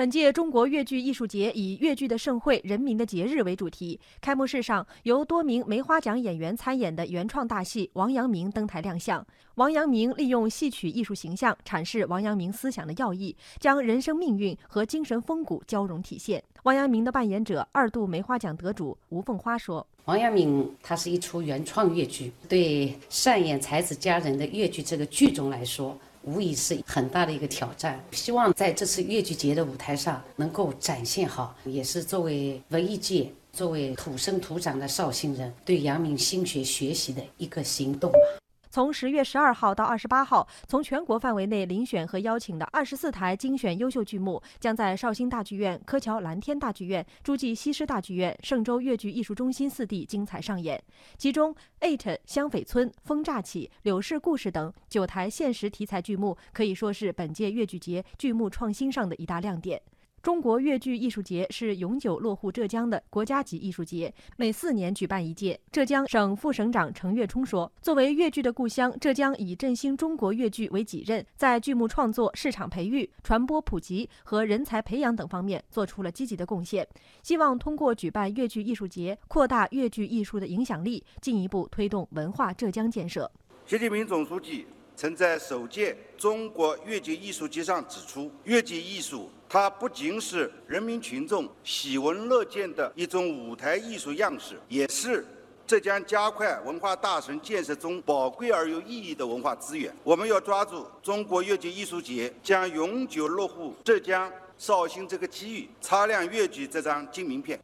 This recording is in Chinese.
本届中国越剧艺术节以“越剧的盛会，人民的节日”为主题。开幕式上，由多名梅花奖演员参演的原创大戏《王阳明》登台亮相。王阳明利用戏曲艺术形象阐释王阳明思想的要义，将人生命运和精神风骨交融体现。王阳明的扮演者二度梅花奖得主吴凤花说：“王阳明他是一出原创越剧，对上演才子佳人的越剧这个剧种来说。”无疑是很大的一个挑战，希望在这次越剧节的舞台上能够展现好，也是作为文艺界、作为土生土长的绍兴人，对阳明心学学习的一个行动吧。从十月十二号到二十八号，从全国范围内遴选和邀请的二十四台精选优秀剧目，将在绍兴大剧院、柯桥蓝天大剧院、诸暨西施大剧院、嵊州越剧艺术中心四地精彩上演。其中，《Eight》湘匪村、风乍起、柳氏故事等九台现实题材剧目，可以说是本届越剧节剧目创新上的一大亮点。中国越剧艺术节是永久落户浙江的国家级艺术节，每四年举办一届。浙江省副省长程跃冲说：“作为越剧的故乡，浙江以振兴中国越剧为己任，在剧目创作、市场培育、传播普及和人才培养等方面做出了积极的贡献。希望通过举办越剧艺术节，扩大越剧艺术的影响力，进一步推动文化浙江建设。”习近平总书记曾在首届中国越剧艺术节上指出，越剧艺术。它不仅是人民群众喜闻乐见的一种舞台艺术样式，也是浙江加快文化大省建设中宝贵而有意义的文化资源。我们要抓住中国越剧艺术节将永久落户浙江绍兴这个机遇，擦亮越剧这张金名片。